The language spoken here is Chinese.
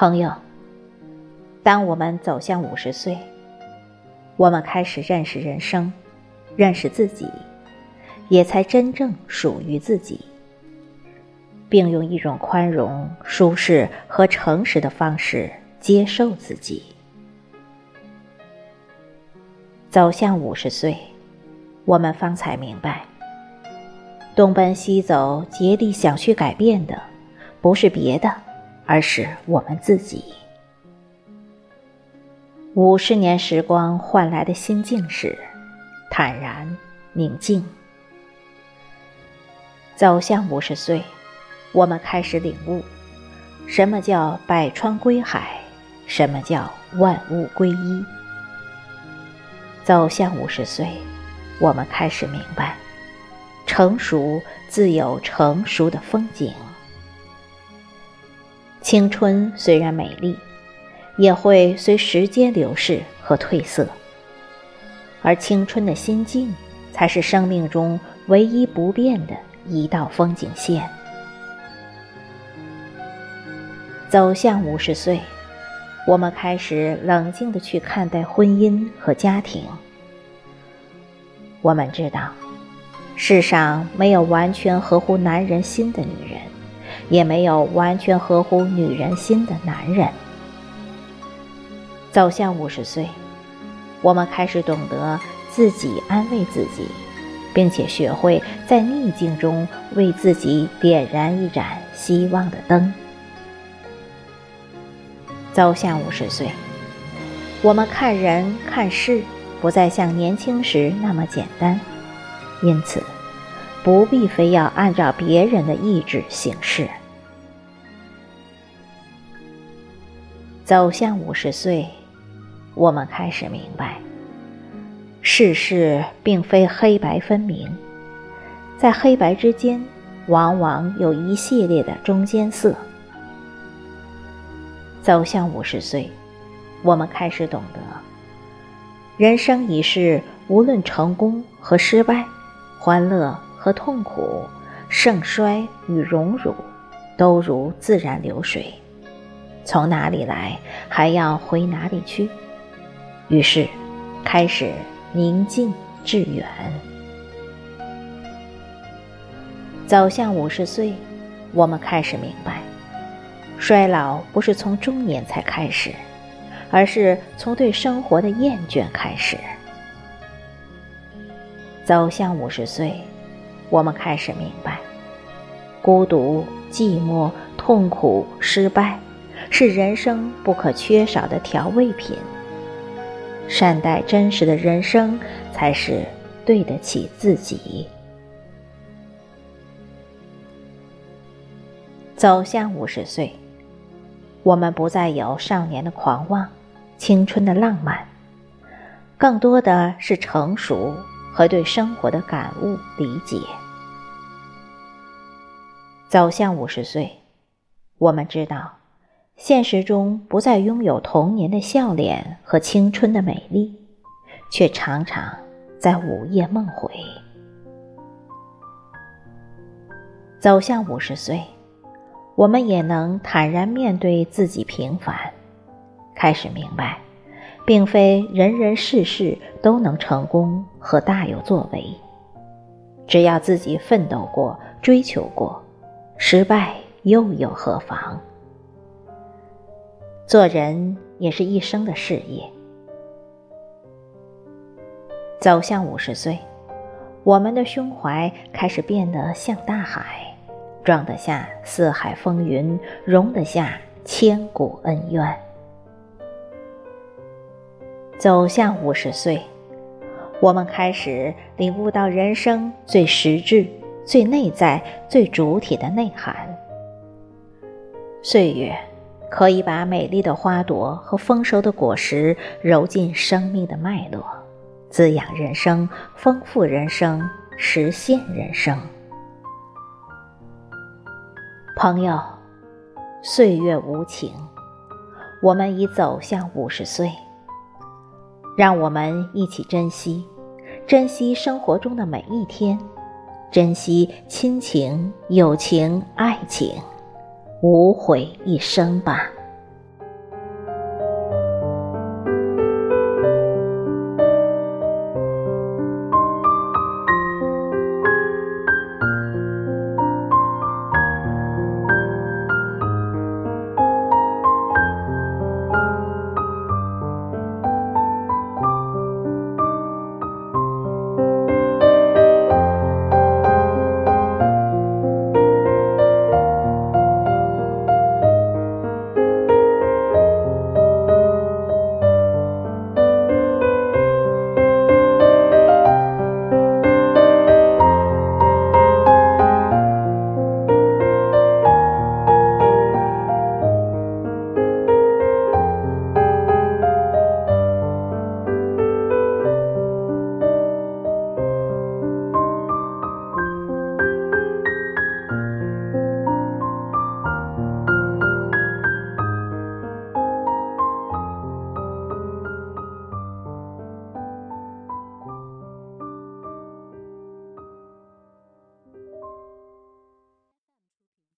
朋友，当我们走向五十岁，我们开始认识人生，认识自己，也才真正属于自己，并用一种宽容、舒适和诚实的方式接受自己。走向五十岁，我们方才明白，东奔西走、竭力想去改变的，不是别的。而是我们自己。五十年时光换来的心境是坦然、宁静。走向五十岁，我们开始领悟，什么叫百川归海，什么叫万物归一。走向五十岁，我们开始明白，成熟自有成熟的风景。青春虽然美丽，也会随时间流逝和褪色，而青春的心境，才是生命中唯一不变的一道风景线。走向五十岁，我们开始冷静的去看待婚姻和家庭。我们知道，世上没有完全合乎男人心的女人。也没有完全合乎女人心的男人。走向五十岁，我们开始懂得自己安慰自己，并且学会在逆境中为自己点燃一盏希望的灯。走向五十岁，我们看人看事不再像年轻时那么简单，因此不必非要按照别人的意志行事。走向五十岁，我们开始明白，世事并非黑白分明，在黑白之间，往往有一系列的中间色。走向五十岁，我们开始懂得，人生一世，无论成功和失败，欢乐和痛苦，盛衰与荣辱，都如自然流水。从哪里来，还要回哪里去。于是，开始宁静致远。走向五十岁，我们开始明白，衰老不是从中年才开始，而是从对生活的厌倦开始。走向五十岁，我们开始明白，孤独、寂寞、痛苦、失败。是人生不可缺少的调味品。善待真实的人生，才是对得起自己。走向五十岁，我们不再有少年的狂妄、青春的浪漫，更多的是成熟和对生活的感悟理解。走向五十岁，我们知道。现实中不再拥有童年的笑脸和青春的美丽，却常常在午夜梦回。走向五十岁，我们也能坦然面对自己平凡，开始明白，并非人人事事都能成功和大有作为。只要自己奋斗过、追求过，失败又有何妨？做人也是一生的事业。走向五十岁，我们的胸怀开始变得像大海，装得下四海风云，容得下千古恩怨。走向五十岁，我们开始领悟到人生最实质、最内在、最主体的内涵。岁月。可以把美丽的花朵和丰收的果实揉进生命的脉络，滋养人生，丰富人生，实现人生。朋友，岁月无情，我们已走向五十岁。让我们一起珍惜，珍惜生活中的每一天，珍惜亲情、友情、爱情，无悔一生吧。